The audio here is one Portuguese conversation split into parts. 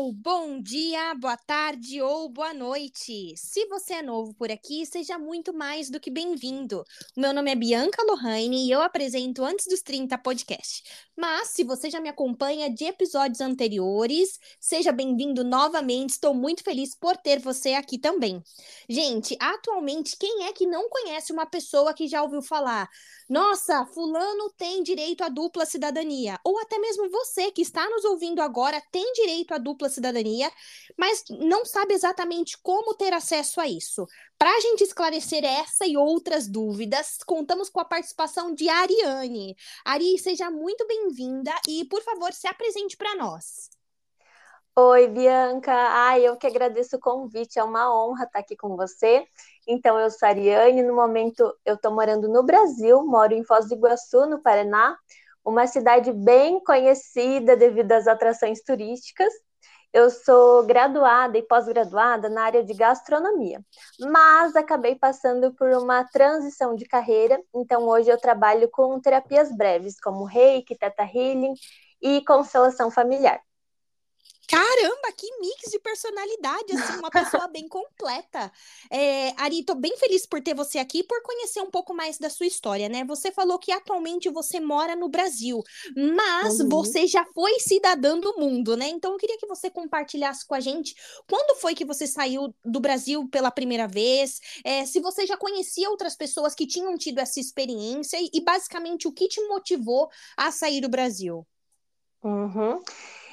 pessoal! Bom dia, boa tarde ou boa noite! Se você é novo por aqui, seja muito mais do que bem-vindo. Meu nome é Bianca Lohane e eu apresento Antes dos 30 podcast. Mas, se você já me acompanha de episódios anteriores, seja bem-vindo novamente. Estou muito feliz por ter você aqui também. Gente, atualmente, quem é que não conhece uma pessoa que já ouviu falar? Nossa, Fulano tem direito à dupla cidadania. Ou até mesmo você que está nos ouvindo agora tem direito à dupla cidadania, mas não sabe exatamente como ter acesso a isso. Para a gente esclarecer essa e outras dúvidas, contamos com a participação de Ariane. Ari, seja muito bem-vinda e, por favor, se apresente para nós. Oi, Bianca. Ai, eu que agradeço o convite. É uma honra estar aqui com você. Então, eu sou a Ariane. No momento, eu estou morando no Brasil, moro em Foz do Iguaçu, no Paraná uma cidade bem conhecida devido às atrações turísticas. Eu sou graduada e pós-graduada na área de gastronomia, mas acabei passando por uma transição de carreira, então hoje eu trabalho com terapias breves, como reiki, teta healing e constelação familiar. Caramba, que mix de personalidade, assim, uma pessoa bem completa. É, Ari, tô bem feliz por ter você aqui, por conhecer um pouco mais da sua história, né? Você falou que atualmente você mora no Brasil, mas uhum. você já foi cidadã do mundo, né? Então eu queria que você compartilhasse com a gente quando foi que você saiu do Brasil pela primeira vez, é, se você já conhecia outras pessoas que tinham tido essa experiência e, e basicamente o que te motivou a sair do Brasil. Uhum.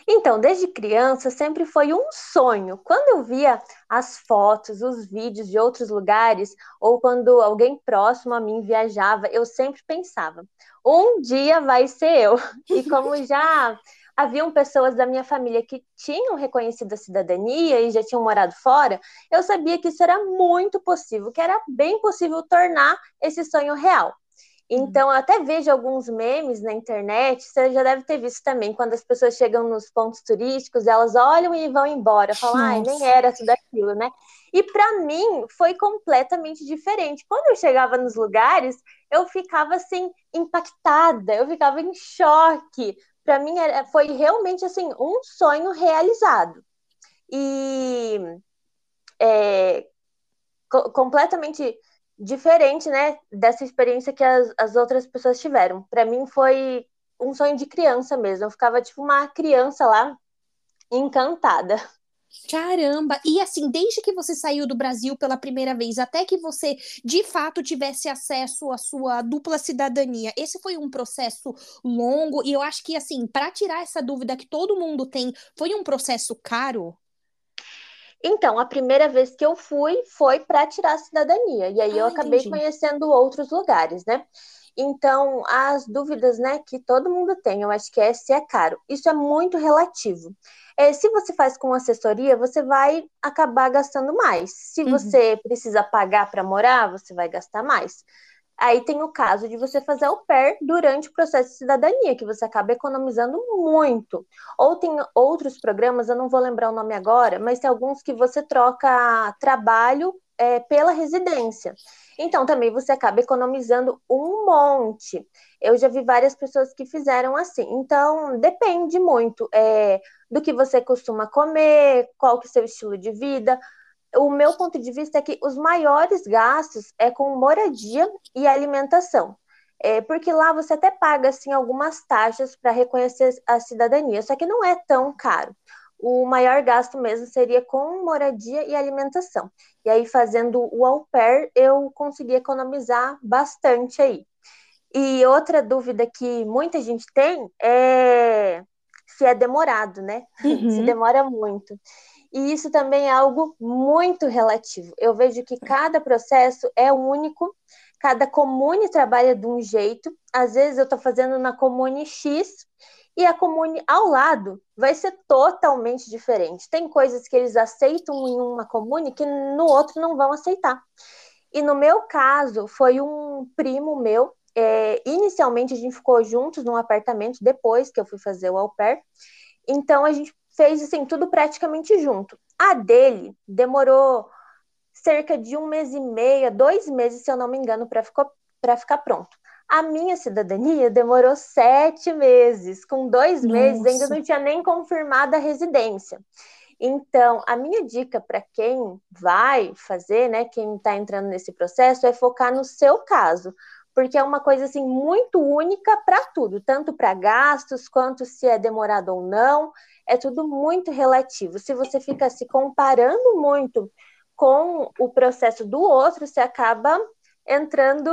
Então, desde criança sempre foi um sonho. Quando eu via as fotos, os vídeos de outros lugares, ou quando alguém próximo a mim viajava, eu sempre pensava: um dia vai ser eu. E como já haviam pessoas da minha família que tinham reconhecido a cidadania e já tinham morado fora, eu sabia que isso era muito possível, que era bem possível tornar esse sonho real. Então, eu até vejo alguns memes na internet, você já deve ter visto também, quando as pessoas chegam nos pontos turísticos, elas olham e vão embora, falam, ai, nem era tudo aquilo, né? E para mim foi completamente diferente. Quando eu chegava nos lugares, eu ficava assim impactada, eu ficava em choque. Para mim era, foi realmente assim um sonho realizado. E é, co completamente diferente, né, dessa experiência que as, as outras pessoas tiveram. Para mim foi um sonho de criança mesmo. Eu ficava tipo uma criança lá encantada. Caramba! E assim, desde que você saiu do Brasil pela primeira vez, até que você de fato tivesse acesso à sua dupla cidadania, esse foi um processo longo e eu acho que assim, para tirar essa dúvida que todo mundo tem, foi um processo caro? Então, a primeira vez que eu fui foi para tirar a cidadania. E aí ah, eu acabei entendi. conhecendo outros lugares, né? Então, as dúvidas, né, que todo mundo tem, eu acho que é se é caro. Isso é muito relativo. É, se você faz com assessoria, você vai acabar gastando mais. Se uhum. você precisa pagar para morar, você vai gastar mais. Aí tem o caso de você fazer o pair durante o processo de cidadania, que você acaba economizando muito. Ou tem outros programas, eu não vou lembrar o nome agora, mas tem alguns que você troca trabalho é, pela residência. Então, também você acaba economizando um monte. Eu já vi várias pessoas que fizeram assim. Então, depende muito é, do que você costuma comer, qual que é o seu estilo de vida o meu ponto de vista é que os maiores gastos é com moradia e alimentação. É, porque lá você até paga assim algumas taxas para reconhecer a cidadania, só que não é tão caro. O maior gasto mesmo seria com moradia e alimentação. E aí, fazendo o au pair, eu consegui economizar bastante aí. E outra dúvida que muita gente tem é se é demorado, né? Uhum. Se demora muito. E isso também é algo muito relativo. Eu vejo que cada processo é único, cada comune trabalha de um jeito. Às vezes eu estou fazendo na comune X e a comune ao lado vai ser totalmente diferente. Tem coisas que eles aceitam em uma comune que no outro não vão aceitar. E no meu caso, foi um primo meu. É, inicialmente a gente ficou juntos num apartamento depois que eu fui fazer o au pair. Então a gente fez assim tudo praticamente junto. A dele demorou cerca de um mês e meio, dois meses, se eu não me engano, para ficar, ficar pronto. A minha cidadania demorou sete meses. Com dois Nossa. meses, ainda não tinha nem confirmado a residência. Então, a minha dica para quem vai fazer, né, quem está entrando nesse processo, é focar no seu caso, porque é uma coisa assim muito única para tudo, tanto para gastos quanto se é demorado ou não, é tudo muito relativo. Se você fica se comparando muito com o processo do outro, você acaba entrando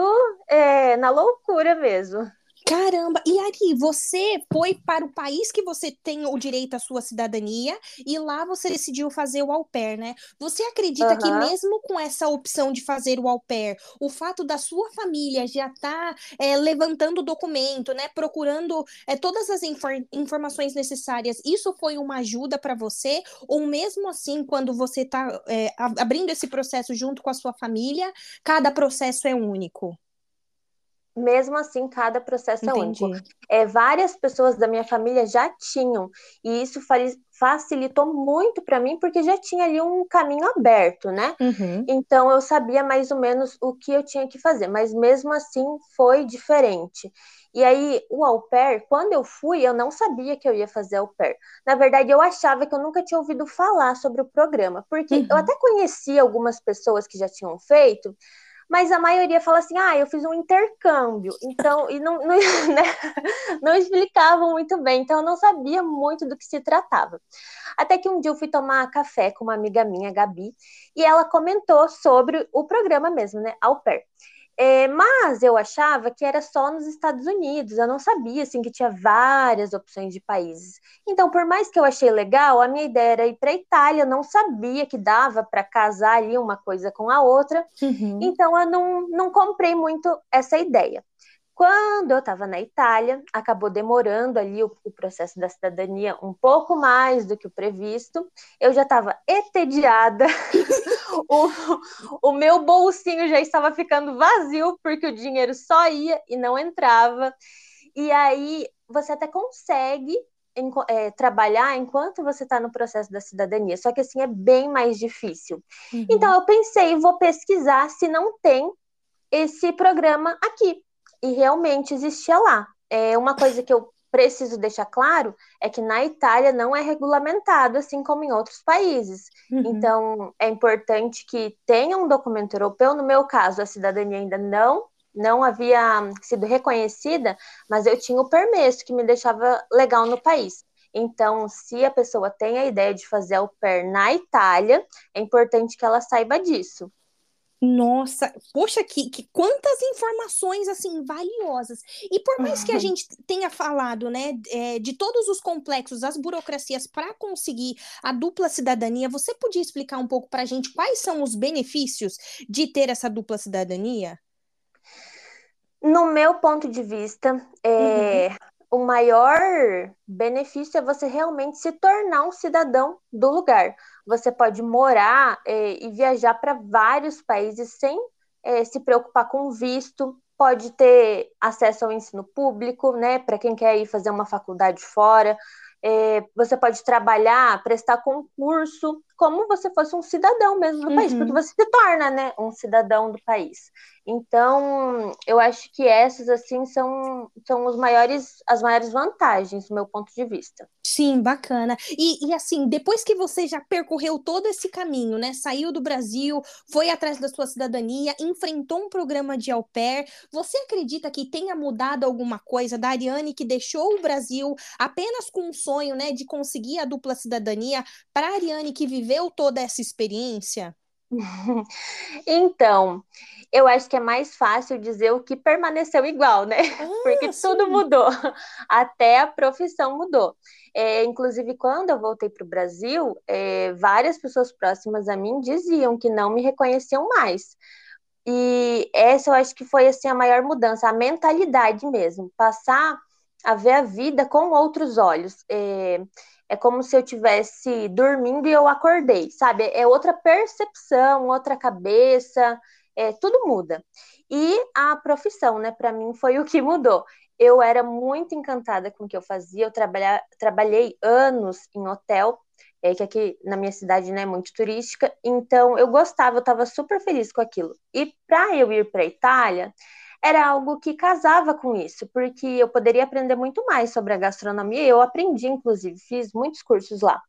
é, na loucura mesmo. Caramba! E Ari, você foi para o país que você tem o direito à sua cidadania e lá você decidiu fazer o au pair, né? Você acredita uhum. que mesmo com essa opção de fazer o au pair, o fato da sua família já estar tá, é, levantando o documento, né? Procurando é, todas as infor informações necessárias, isso foi uma ajuda para você? Ou mesmo assim, quando você está é, abrindo esse processo junto com a sua família, cada processo é único? Mesmo assim, cada processo Entendi. é único. É, várias pessoas da minha família já tinham, e isso facilitou muito para mim, porque já tinha ali um caminho aberto, né? Uhum. Então eu sabia mais ou menos o que eu tinha que fazer, mas mesmo assim foi diferente. E aí, o au pair, quando eu fui, eu não sabia que eu ia fazer au pair. Na verdade, eu achava que eu nunca tinha ouvido falar sobre o programa, porque uhum. eu até conhecia algumas pessoas que já tinham feito, mas a maioria fala assim, ah, eu fiz um intercâmbio, então, e não, não, né, não explicavam muito bem, então eu não sabia muito do que se tratava. Até que um dia eu fui tomar café com uma amiga minha, Gabi, e ela comentou sobre o programa mesmo, né, Au Pair. É, mas eu achava que era só nos Estados Unidos, eu não sabia assim que tinha várias opções de países. Então, por mais que eu achei legal, a minha ideia era ir para a Itália, eu não sabia que dava para casar ali uma coisa com a outra. Uhum. Então, eu não, não comprei muito essa ideia. Quando eu estava na Itália, acabou demorando ali o, o, processo da cidadania um pouco mais do que o previsto. Eu já estava entediada, o, o meu bolsinho já estava ficando vazio, porque o dinheiro só ia e não entrava. E aí você até consegue em, é, trabalhar enquanto você está no processo da cidadania, só que assim é bem mais difícil. Uhum. Então eu pensei, vou pesquisar se não tem esse programa aqui e realmente existia lá. É uma coisa que eu preciso deixar claro é que na Itália não é regulamentado assim como em outros países. Uhum. Então é importante que tenha um documento europeu. No meu caso, a cidadania ainda não não havia sido reconhecida, mas eu tinha o permesso que me deixava legal no país. Então, se a pessoa tem a ideia de fazer au pair na Itália, é importante que ela saiba disso. Nossa, poxa, que, que quantas informações assim valiosas. E por mais que a gente tenha falado, né, é, de todos os complexos, as burocracias para conseguir a dupla cidadania, você podia explicar um pouco para a gente quais são os benefícios de ter essa dupla cidadania? No meu ponto de vista, é, uhum o maior benefício é você realmente se tornar um cidadão do lugar. Você pode morar é, e viajar para vários países sem é, se preocupar com visto, pode ter acesso ao ensino público, né, para quem quer ir fazer uma faculdade fora. É, você pode trabalhar, prestar concurso, como você fosse um cidadão mesmo do uhum. país, porque você se torna, né, um cidadão do país. Então, eu acho que essas, assim, são, são os maiores, as maiores vantagens, do meu ponto de vista. Sim, bacana. E, e, assim, depois que você já percorreu todo esse caminho, né? Saiu do Brasil, foi atrás da sua cidadania, enfrentou um programa de au pair, você acredita que tenha mudado alguma coisa da Ariane que deixou o Brasil apenas com um sonho, né, de conseguir a dupla cidadania, para a Ariane que viveu toda essa experiência? Então, eu acho que é mais fácil dizer o que permaneceu igual, né? Ah, Porque sim. tudo mudou, até a profissão mudou. É, inclusive, quando eu voltei para o Brasil, é, várias pessoas próximas a mim diziam que não me reconheciam mais. E essa eu acho que foi assim a maior mudança, a mentalidade mesmo, passar a ver a vida com outros olhos. É, é como se eu tivesse dormindo e eu acordei, sabe? É outra percepção, outra cabeça, é, tudo muda. E a profissão, né, para mim foi o que mudou. Eu era muito encantada com o que eu fazia, eu trabalha, trabalhei anos em hotel, é, que aqui na minha cidade não né, é muito turística, então eu gostava, eu estava super feliz com aquilo. E para eu ir para a Itália, era algo que casava com isso, porque eu poderia aprender muito mais sobre a gastronomia. Eu aprendi, inclusive, fiz muitos cursos lá.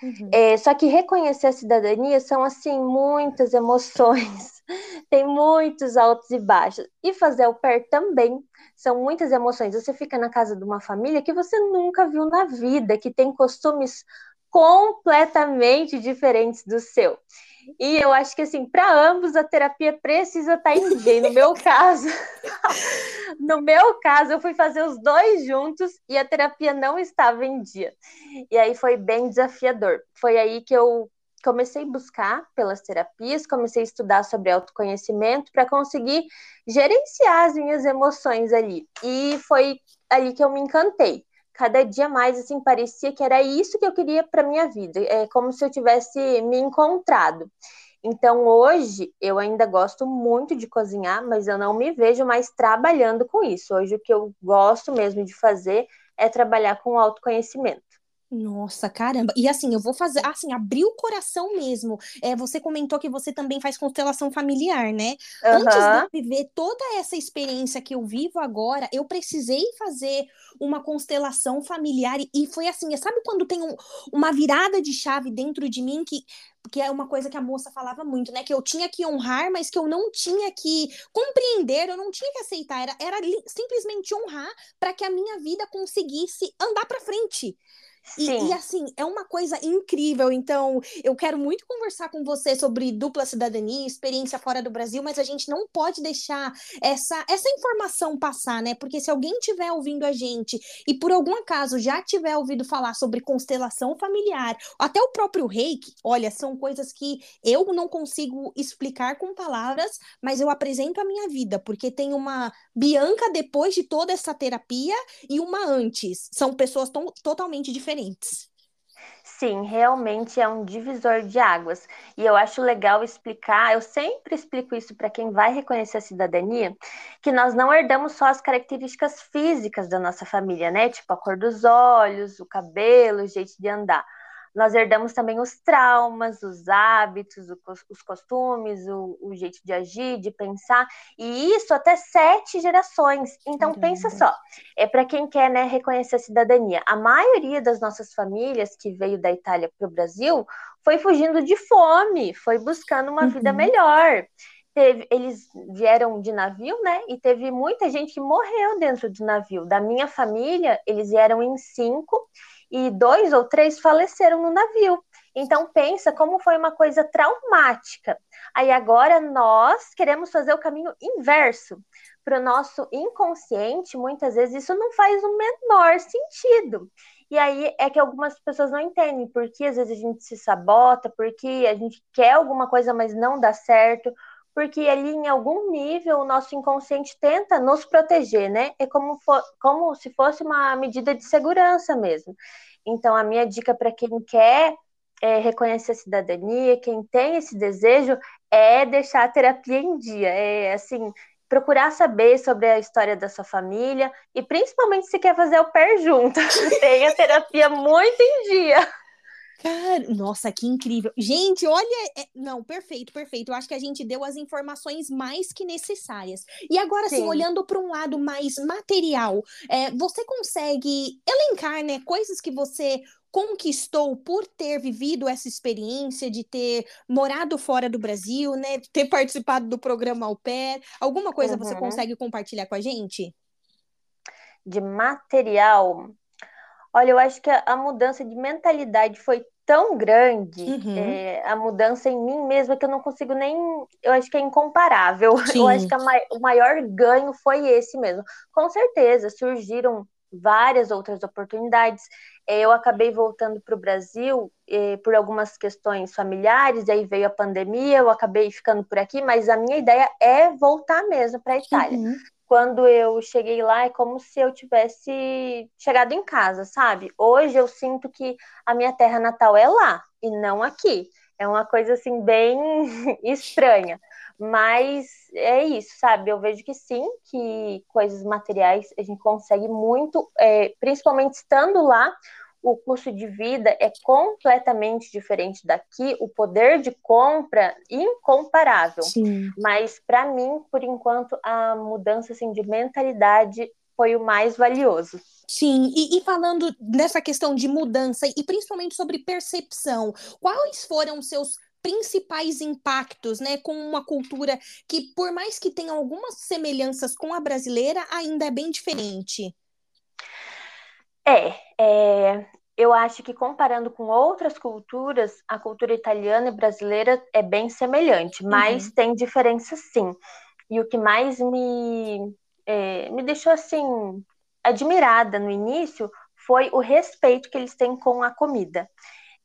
Uhum. É, só que reconhecer a cidadania são assim muitas emoções, tem muitos altos e baixos. E fazer o pé também são muitas emoções. Você fica na casa de uma família que você nunca viu na vida, que tem costumes completamente diferentes do seu. E eu acho que, assim, para ambos a terapia precisa estar em dia. no meu caso, no meu caso, eu fui fazer os dois juntos e a terapia não estava em dia. E aí foi bem desafiador. Foi aí que eu comecei a buscar pelas terapias, comecei a estudar sobre autoconhecimento para conseguir gerenciar as minhas emoções ali. E foi ali que eu me encantei cada dia mais assim parecia que era isso que eu queria para minha vida, é como se eu tivesse me encontrado. Então hoje eu ainda gosto muito de cozinhar, mas eu não me vejo mais trabalhando com isso. Hoje o que eu gosto mesmo de fazer é trabalhar com autoconhecimento. Nossa, caramba. E assim, eu vou fazer, assim, abrir o coração mesmo. É, você comentou que você também faz constelação familiar, né? Uhum. Antes de eu viver toda essa experiência que eu vivo agora, eu precisei fazer uma constelação familiar e foi assim, sabe quando tem um, uma virada de chave dentro de mim que que é uma coisa que a moça falava muito, né? Que eu tinha que honrar, mas que eu não tinha que compreender, eu não tinha que aceitar, era, era simplesmente honrar para que a minha vida conseguisse andar para frente. E, e, assim, é uma coisa incrível. Então, eu quero muito conversar com você sobre dupla cidadania, experiência fora do Brasil, mas a gente não pode deixar essa, essa informação passar, né? Porque se alguém estiver ouvindo a gente e por algum acaso já tiver ouvido falar sobre constelação familiar, até o próprio reiki, olha, são coisas que eu não consigo explicar com palavras, mas eu apresento a minha vida, porque tem uma Bianca depois de toda essa terapia e uma antes. São pessoas totalmente diferentes diferentes. Sim, realmente é um divisor de águas. E eu acho legal explicar, eu sempre explico isso para quem vai reconhecer a cidadania, que nós não herdamos só as características físicas da nossa família, né? Tipo a cor dos olhos, o cabelo, o jeito de andar nós herdamos também os traumas, os hábitos, os costumes, o, o jeito de agir, de pensar, e isso até sete gerações. Então, Caramba. pensa só, é para quem quer né, reconhecer a cidadania. A maioria das nossas famílias que veio da Itália para o Brasil foi fugindo de fome, foi buscando uma uhum. vida melhor. Teve, eles vieram de navio, né? E teve muita gente que morreu dentro do navio. Da minha família, eles vieram em cinco e dois ou três faleceram no navio. Então pensa como foi uma coisa traumática. Aí agora nós queremos fazer o caminho inverso. Para o nosso inconsciente, muitas vezes isso não faz o menor sentido. E aí é que algumas pessoas não entendem porque às vezes a gente se sabota, porque a gente quer alguma coisa, mas não dá certo, porque ali em algum nível o nosso inconsciente tenta nos proteger, né? É como, for, como se fosse uma medida de segurança mesmo. Então, a minha dica para quem quer é, reconhecer a cidadania, quem tem esse desejo, é deixar a terapia em dia. É assim, procurar saber sobre a história da sua família e principalmente se quer fazer o pé junto. Tenha terapia muito em dia. Cara, nossa, que incrível. Gente, olha. É... Não, perfeito, perfeito. Eu acho que a gente deu as informações mais que necessárias. E agora, assim, olhando para um lado mais material, é, você consegue elencar, né, coisas que você conquistou por ter vivido essa experiência de ter morado fora do Brasil, né, ter participado do programa Au Pair? Alguma coisa uhum. você consegue compartilhar com a gente? De material. Olha, eu acho que a, a mudança de mentalidade foi tão grande uhum. é, a mudança em mim mesma que eu não consigo nem. Eu acho que é incomparável. Sim. Eu acho que o maior ganho foi esse mesmo. Com certeza, surgiram várias outras oportunidades. É, eu acabei voltando para o Brasil é, por algumas questões familiares, aí veio a pandemia, eu acabei ficando por aqui, mas a minha ideia é voltar mesmo para a Itália. Uhum quando eu cheguei lá é como se eu tivesse chegado em casa, sabe? Hoje eu sinto que a minha terra natal é lá e não aqui. É uma coisa assim bem estranha, mas é isso, sabe? Eu vejo que sim, que coisas materiais a gente consegue muito, é, principalmente estando lá. O custo de vida é completamente diferente daqui, o poder de compra incomparável. Sim. Mas para mim, por enquanto, a mudança assim, de mentalidade foi o mais valioso. Sim, e, e, falando nessa questão de mudança e principalmente sobre percepção, quais foram seus principais impactos, né, com uma cultura que, por mais que tenha algumas semelhanças com a brasileira, ainda é bem diferente? É, é, eu acho que comparando com outras culturas, a cultura italiana e brasileira é bem semelhante, mas uhum. tem diferenças sim. E o que mais me, é, me deixou assim admirada no início foi o respeito que eles têm com a comida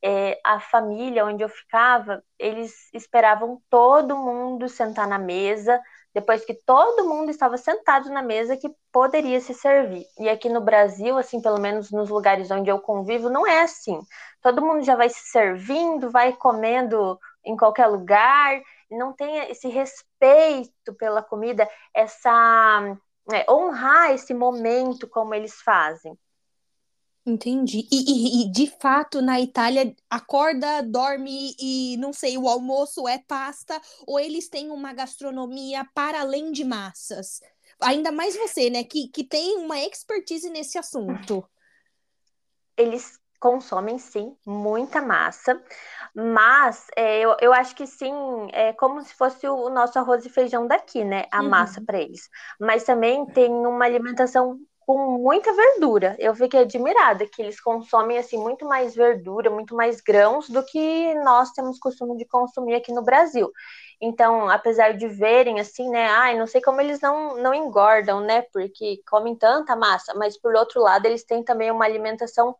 é, a família onde eu ficava, eles esperavam todo mundo sentar na mesa, depois que todo mundo estava sentado na mesa que poderia se servir. E aqui no Brasil, assim, pelo menos nos lugares onde eu convivo, não é assim. Todo mundo já vai se servindo, vai comendo em qualquer lugar, não tem esse respeito pela comida, essa é, honrar esse momento como eles fazem. Entendi. E, e, e, de fato, na Itália, acorda, dorme e não sei, o almoço é pasta, ou eles têm uma gastronomia para além de massas? Ainda mais você, né, que, que tem uma expertise nesse assunto. Eles consomem, sim, muita massa, mas é, eu, eu acho que sim, é como se fosse o nosso arroz e feijão daqui, né? A uhum. massa para eles. Mas também tem uma alimentação com muita verdura. Eu fiquei admirada que eles consomem assim muito mais verdura, muito mais grãos do que nós temos costume de consumir aqui no Brasil. Então, apesar de verem assim, né, ai, não sei como eles não, não engordam, né, porque comem tanta massa, mas por outro lado, eles têm também uma alimentação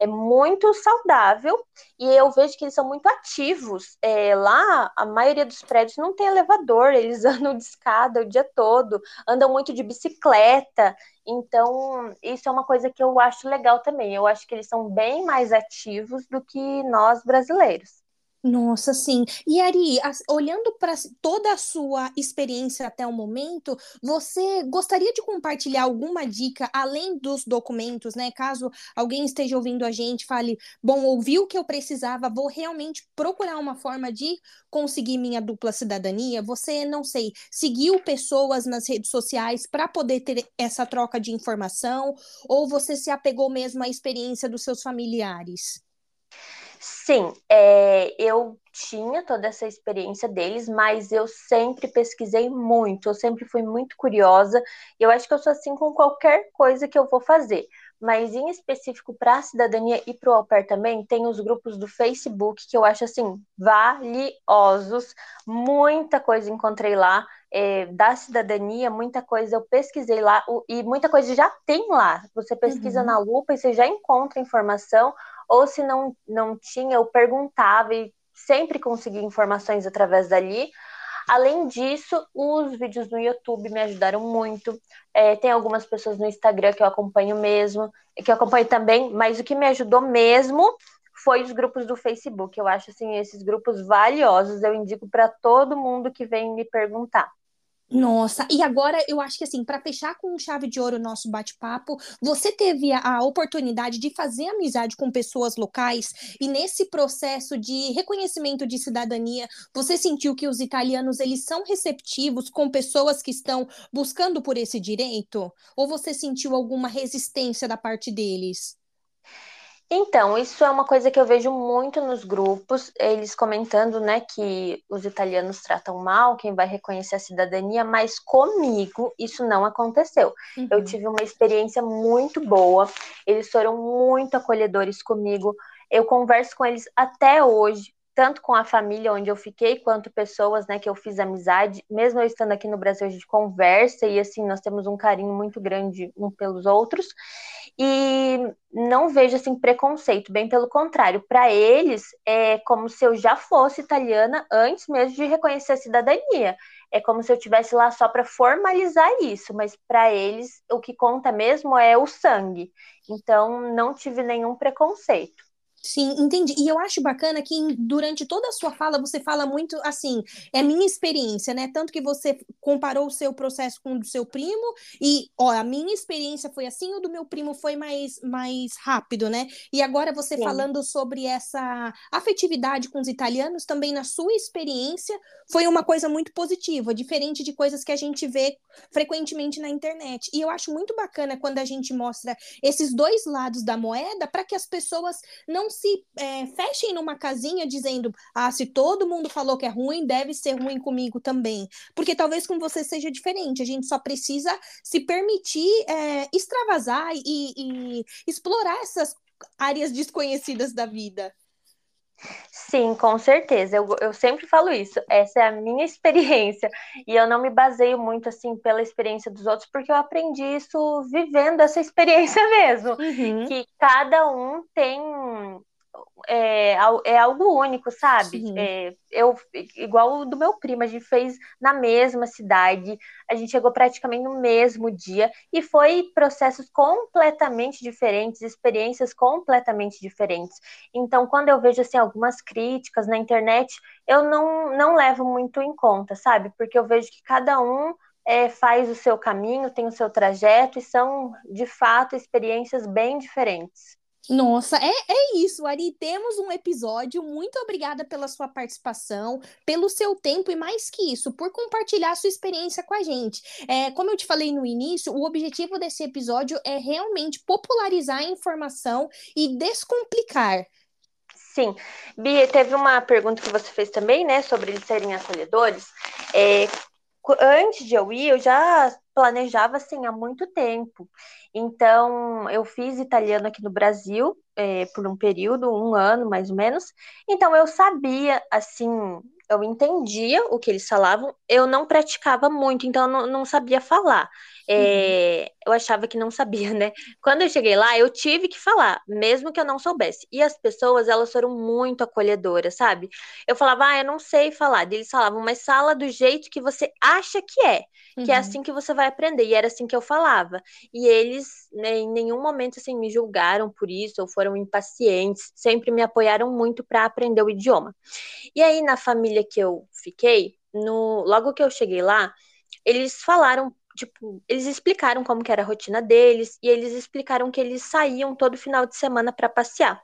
é muito saudável e eu vejo que eles são muito ativos. É, lá, a maioria dos prédios não tem elevador, eles andam de escada o dia todo, andam muito de bicicleta. Então, isso é uma coisa que eu acho legal também. Eu acho que eles são bem mais ativos do que nós brasileiros. Nossa, sim. E Ari, olhando para toda a sua experiência até o momento, você gostaria de compartilhar alguma dica além dos documentos, né? Caso alguém esteja ouvindo a gente, fale, bom, ouvi o que eu precisava, vou realmente procurar uma forma de conseguir minha dupla cidadania. Você, não sei, seguiu pessoas nas redes sociais para poder ter essa troca de informação, ou você se apegou mesmo à experiência dos seus familiares? Sim, é, eu tinha toda essa experiência deles, mas eu sempre pesquisei muito, eu sempre fui muito curiosa. E eu acho que eu sou assim com qualquer coisa que eu vou fazer. Mas em específico para a cidadania e para o au pair também, tem os grupos do Facebook que eu acho assim valiosos. Muita coisa encontrei lá é, da cidadania, muita coisa eu pesquisei lá e muita coisa já tem lá. Você pesquisa uhum. na lupa e você já encontra informação ou se não, não tinha, eu perguntava e sempre consegui informações através dali. Além disso, os vídeos no YouTube me ajudaram muito. É, tem algumas pessoas no Instagram que eu acompanho mesmo, que eu acompanho também, mas o que me ajudou mesmo foi os grupos do Facebook. Eu acho assim esses grupos valiosos. Eu indico para todo mundo que vem me perguntar. Nossa, e agora eu acho que assim, para fechar com chave de ouro o nosso bate-papo, você teve a, a, oportunidade de fazer amizade com pessoas locais e nesse processo de reconhecimento de cidadania, você sentiu que os italianos eles são receptivos com pessoas que estão buscando por esse direito? Ou você sentiu alguma resistência da parte deles? Então, isso é uma coisa que eu vejo muito nos grupos, eles comentando, né, que os italianos tratam mal quem vai reconhecer a cidadania, mas comigo isso não aconteceu. Uhum. Eu tive uma experiência muito boa, eles foram muito acolhedores comigo. Eu converso com eles até hoje, tanto com a família onde eu fiquei, quanto pessoas, né, que eu fiz amizade. Mesmo eu estando aqui no Brasil, a gente conversa e assim nós temos um carinho muito grande um pelos outros e não vejo assim preconceito, bem pelo contrário, para eles é como se eu já fosse italiana antes mesmo de reconhecer a cidadania. É como se eu tivesse lá só para formalizar isso, mas para eles o que conta mesmo é o sangue. Então não tive nenhum preconceito. Sim, entendi. E eu acho bacana que durante toda a sua fala você fala muito assim, é minha experiência, né? Tanto que você comparou o seu processo com o do seu primo e, ó, a minha experiência foi assim, o do meu primo foi mais, mais rápido, né? E agora você Sim. falando sobre essa afetividade com os italianos, também na sua experiência, foi uma coisa muito positiva, diferente de coisas que a gente vê frequentemente na internet. E eu acho muito bacana quando a gente mostra esses dois lados da moeda para que as pessoas não se é, fechem numa casinha dizendo: ah, se todo mundo falou que é ruim, deve ser ruim comigo também. Porque talvez com você seja diferente. A gente só precisa se permitir é, extravasar e, e explorar essas áreas desconhecidas da vida. Sim, com certeza. Eu, eu sempre falo isso. Essa é a minha experiência. E eu não me baseio muito assim pela experiência dos outros, porque eu aprendi isso vivendo essa experiência mesmo. Uhum. Que cada um tem é, é algo único, sabe? É, eu, igual o do meu primo, a gente fez na mesma cidade, a gente chegou praticamente no mesmo dia e foi processos completamente diferentes, experiências completamente diferentes. Então, quando eu vejo assim algumas críticas na internet, eu não, não levo muito em conta, sabe? Porque eu vejo que cada um é, faz o seu caminho, tem o seu trajeto e são de fato experiências bem diferentes. Nossa, é, é isso, Ari. Temos um episódio. Muito obrigada pela sua participação, pelo seu tempo e mais que isso, por compartilhar sua experiência com a gente. É, como eu te falei no início, o objetivo desse episódio é realmente popularizar a informação e descomplicar. Sim. Bia, teve uma pergunta que você fez também, né, sobre eles serem acolhedores. É, antes de eu ir, eu já planejava assim há muito tempo. Então, eu fiz italiano aqui no Brasil é, por um período, um ano mais ou menos. Então, eu sabia, assim, eu entendia o que eles falavam, eu não praticava muito, então eu não, não sabia falar. É, uhum. Eu achava que não sabia, né? Quando eu cheguei lá, eu tive que falar, mesmo que eu não soubesse. E as pessoas, elas foram muito acolhedoras, sabe? Eu falava, ah, eu não sei falar. E eles falavam, mas fala do jeito que você acha que é, que é uhum. é assim que você vai aprender. E era assim que eu falava. E eles, né, em nenhum momento, assim, me julgaram por isso, ou foram impacientes, sempre me apoiaram muito para aprender o idioma. E aí, na família que eu fiquei, no, logo que eu cheguei lá, eles falaram tipo, eles explicaram como que era a rotina deles e eles explicaram que eles saíam todo final de semana para passear.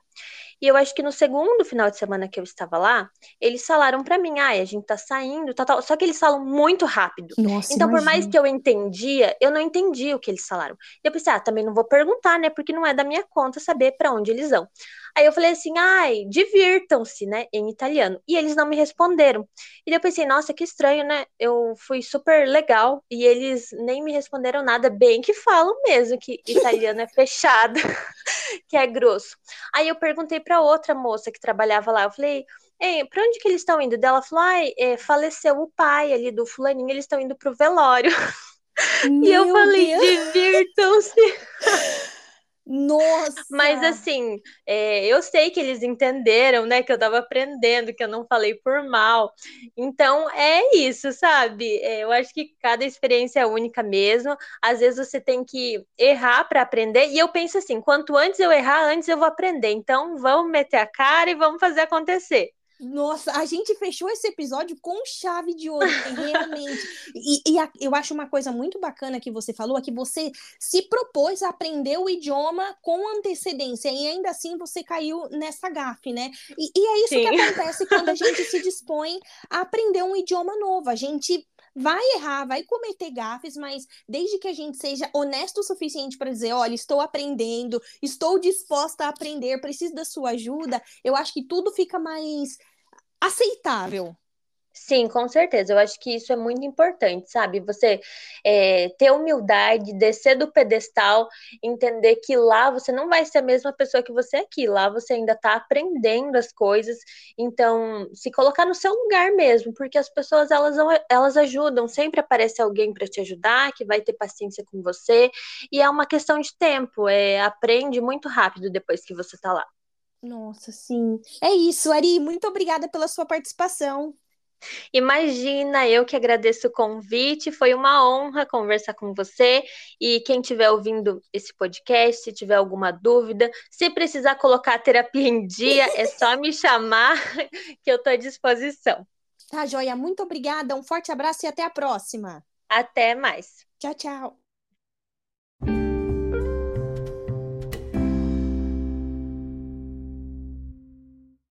E eu acho que no segundo final de semana que eu estava lá, eles falaram para mim, ah, a gente tá saindo, tal, tal. Só que eles falam muito rápido. Nossa, então, imagina. por mais que eu entendia, eu não entendi o que eles falaram. E eu pensei, ah, também não vou perguntar, né? Porque não é da minha conta saber para onde eles vão. Aí eu falei assim, ai, divirtam-se, né, em italiano. E eles não me responderam. E eu pensei, nossa, que estranho, né? Eu fui super legal e eles nem me responderam nada, bem que falam mesmo que italiano é fechado, que é grosso. Aí eu perguntei para outra moça que trabalhava lá, eu falei, Ei, pra onde que eles estão indo? Dela falou, ai, é, faleceu o pai ali do fulaninho, eles estão indo pro velório. Meu e eu falei, divirtam-se. Nossa! Mas assim, é, eu sei que eles entenderam, né? Que eu tava aprendendo, que eu não falei por mal. Então é isso, sabe? É, eu acho que cada experiência é única mesmo. Às vezes você tem que errar para aprender. E eu penso assim: quanto antes eu errar, antes eu vou aprender. Então vamos meter a cara e vamos fazer acontecer. Nossa, a gente fechou esse episódio com chave de ouro, realmente. e, e a, eu acho uma coisa muito bacana que você falou, é que você se propôs a aprender o idioma com antecedência, e ainda assim você caiu nessa gafe, né? E, e é isso Sim. que acontece quando a gente se dispõe a aprender um idioma novo. A gente vai errar, vai cometer gafes, mas desde que a gente seja honesto o suficiente para dizer, olha, estou aprendendo, estou disposta a aprender, preciso da sua ajuda, eu acho que tudo fica mais aceitável. Sim, com certeza. Eu acho que isso é muito importante, sabe? Você é, ter humildade, descer do pedestal, entender que lá você não vai ser a mesma pessoa que você é aqui. Lá você ainda está aprendendo as coisas. Então, se colocar no seu lugar mesmo, porque as pessoas elas, elas ajudam. Sempre aparece alguém para te ajudar, que vai ter paciência com você. E é uma questão de tempo. É, aprende muito rápido depois que você está lá. Nossa, sim. É isso, Ari. Muito obrigada pela sua participação. Imagina, eu que agradeço o convite, foi uma honra conversar com você. E quem estiver ouvindo esse podcast, se tiver alguma dúvida, se precisar colocar a terapia em dia, é só me chamar que eu estou à disposição. Tá, Joia, muito obrigada, um forte abraço e até a próxima. Até mais. Tchau, tchau.